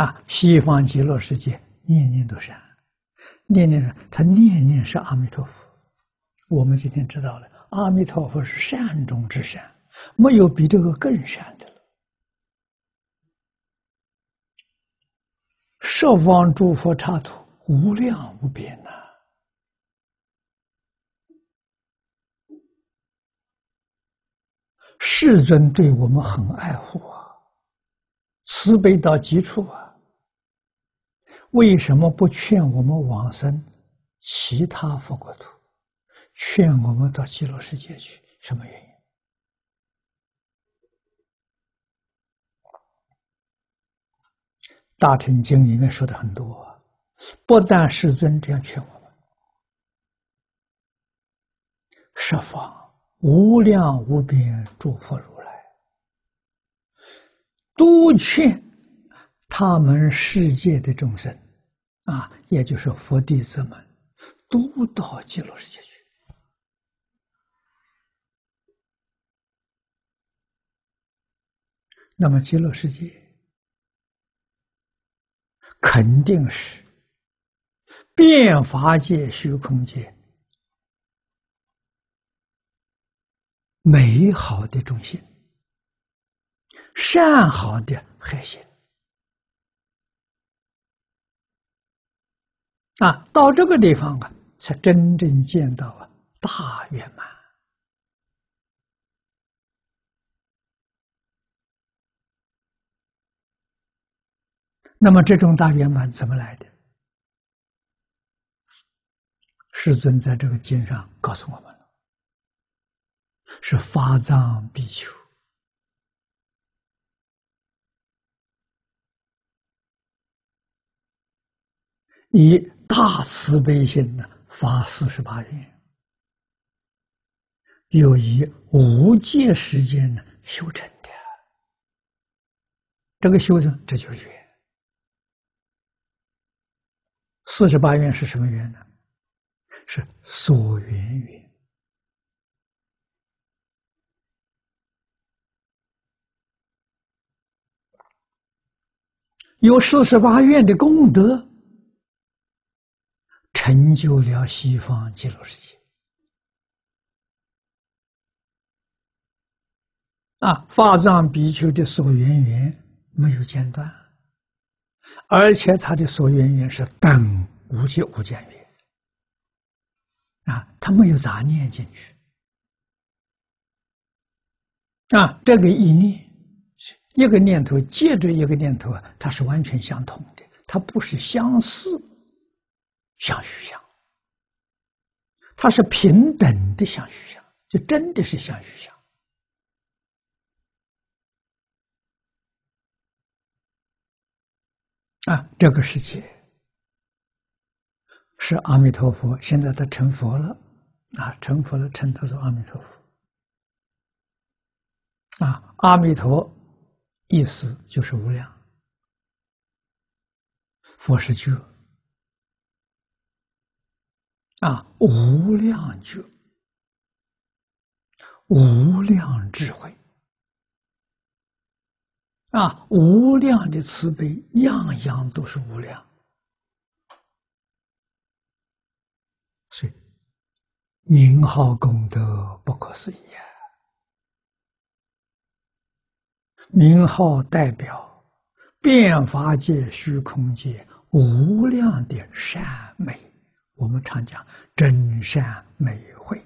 啊，西方极乐世界念念都善，念念他念念是阿弥陀佛。我们今天知道了，阿弥陀佛是善中之善，没有比这个更善的了。十方诸佛刹土无量无边呐，世尊对我们很爱护啊。慈悲到极处啊！为什么不劝我们往生其他佛国土，劝我们到极乐世界去？什么原因？《大乘经》里面说的很多，不但世尊这样劝我们，十方无量无边诸佛如来。都劝他们世界的众生，啊，也就是佛弟子们，都到极乐世界去。那么极乐世界肯定是变法界、虚空界美好的中心。善好的核心啊，到这个地方啊，才真正见到啊大圆满。那么这种大圆满怎么来的？世尊在这个经上告诉我们了，是发藏比丘。以大慈悲心呢发四十八愿，又以无界时间呢修成的。这个修成，这就是愿。四十八愿是什么愿呢？是所缘愿。有四十八愿的功德。成就了西方极乐世界啊！法藏比丘的所缘缘没有间断，而且他的所缘缘是等无极无间缘啊，他没有杂念进去啊。这个意念，一个念头接着一个念头啊，它是完全相同的，它不是相似。相续相，它是平等的相续相，就真的是相续相啊！这个世界是阿弥陀佛，现在他成佛了啊，成佛了，称他做阿弥陀佛啊。阿弥陀意思就是无量，佛是觉。啊，无量觉，无量智慧，啊，无量的慈悲，样样都是无量，所以名号功德不可思议啊！名号代表变法界、虚空界无量的善美。我们常讲真善美慧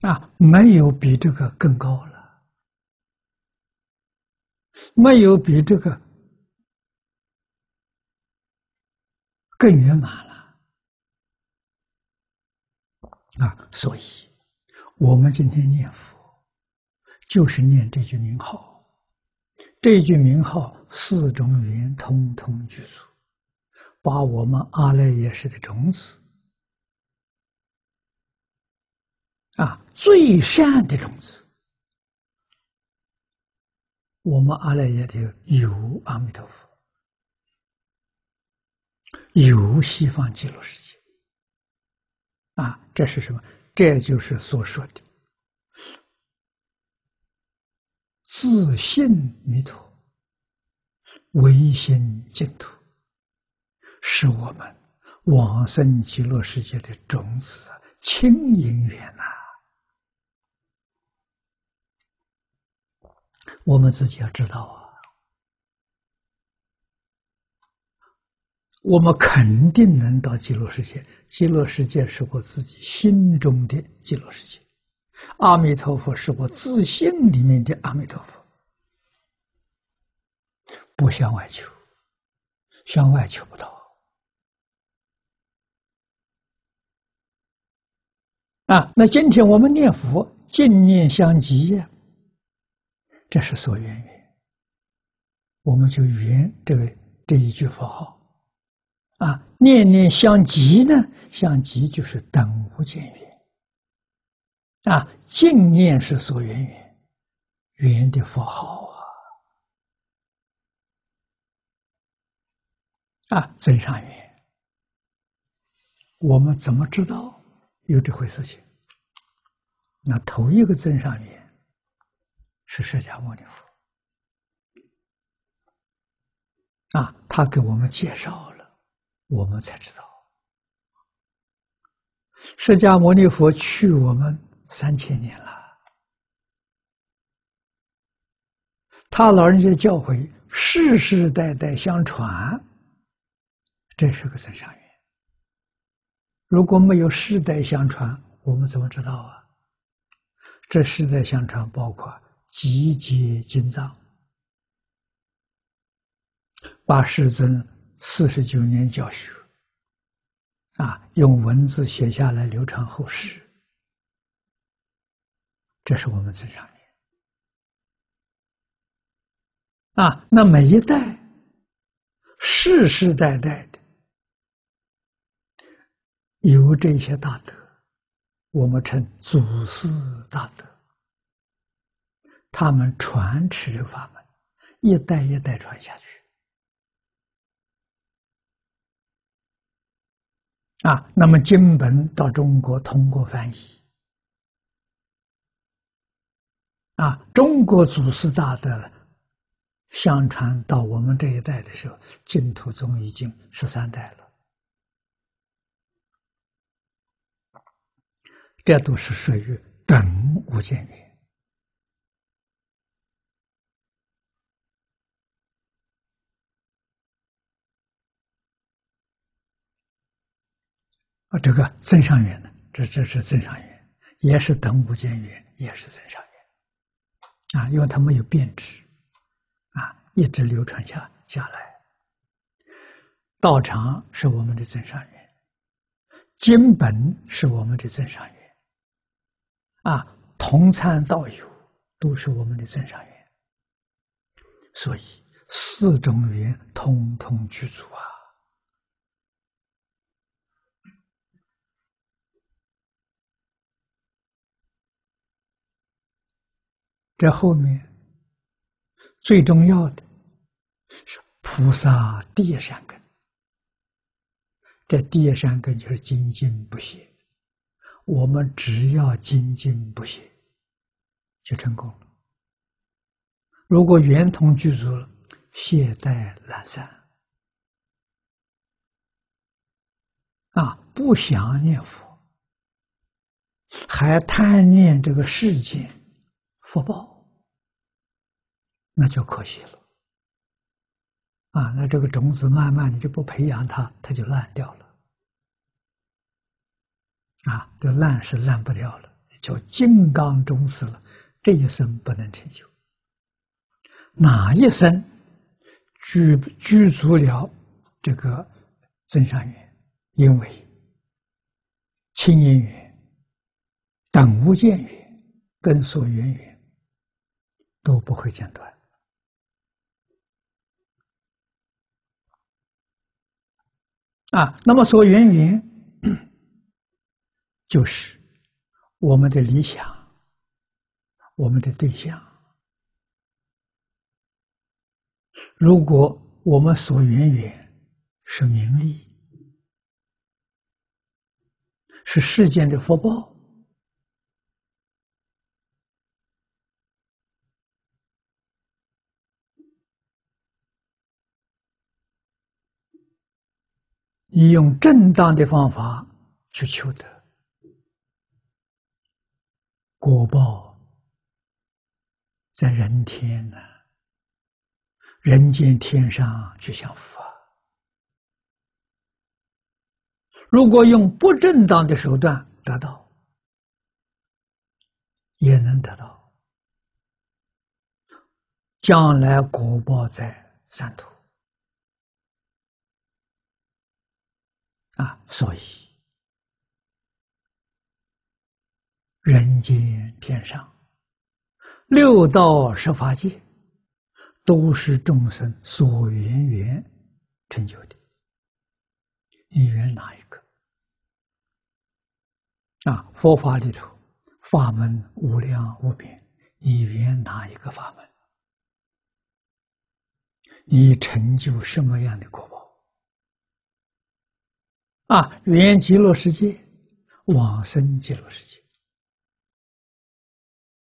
啊，没有比这个更高了，没有比这个更圆满了啊！所以，我们今天念佛。就是念这句名号，这句名号四种语言通通具足，把我们阿赖耶识的种子啊，最善的种子，我们阿赖耶的有阿弥陀佛，有西方极乐世界啊，这是什么？这就是所说的自信弥陀，唯心净土，是我们往生极乐世界的种子，清因缘呐。我们自己要知道啊，我们肯定能到极乐世界。极乐世界是我自己心中的极乐世界，阿弥陀佛是我自信里面的阿弥陀佛，不向外求，向外求不到。啊，那今天我们念佛，净念相继呀。这是所缘缘，我们就缘这个这一句佛号，啊，念念相即呢，相即就是等无间缘，啊，净念是所缘缘，缘的佛号啊，啊，真上缘，我们怎么知道有这回事情？那头一个增上缘。是释迦牟尼佛啊，他给我们介绍了，我们才知道，释迦牟尼佛去我们三千年了，他老人家教诲世世代代相传，这是个真善缘。如果没有世代相传，我们怎么知道啊？这世代相传包括。集结经藏，把世尊四十九年教学啊，用文字写下来，流传后世。这是我们真上面啊。那每一代世世代代的有这些大德，我们称祖师大德。他们传持这个法门，一代一代传下去。啊，那么经本到中国通过翻译，啊，中国祖师大德相传到我们这一代的时候，净土宗已经十三代了，这都是属于等无间缘。啊，这个增上缘呢，这这是增上缘，也是等无间缘，也是增上缘，啊，因为它没有变质，啊，一直流传下下来。道场是我们的增上缘，经本是我们的增上缘，啊，同参道友都是我们的增上缘，所以四种缘通通具足啊。这后面最重要的是菩萨第一善根，这第一善根就是精进不懈。我们只要精进不懈，就成功了。如果圆通具足了，懈怠懒散，啊，不想念佛，还贪念这个世界。福报，那就可惜了啊！那这个种子慢慢你就不培养它，它就烂掉了啊！这烂是烂不掉了，叫金刚种死了，这一生不能成就。哪一生具具足了这个增上缘？因为清因缘、等无间缘跟所缘缘。都不会间断啊！那么说，缘缘就是我们的理想，我们的对象。如果我们所缘缘是名利，是世间的福报，你用正当的方法去求得。果报，在人天呢，人间天上去享福啊。如果用不正当的手段得到，也能得到，将来果报在三途。啊！所以，人间天上六道十法界，都是众生所缘缘成就的。你缘哪一个？啊，佛法里头。法门无量无边，你缘哪一个法门？你成就什么样的果报？啊，缘极乐世界，往生极乐世界。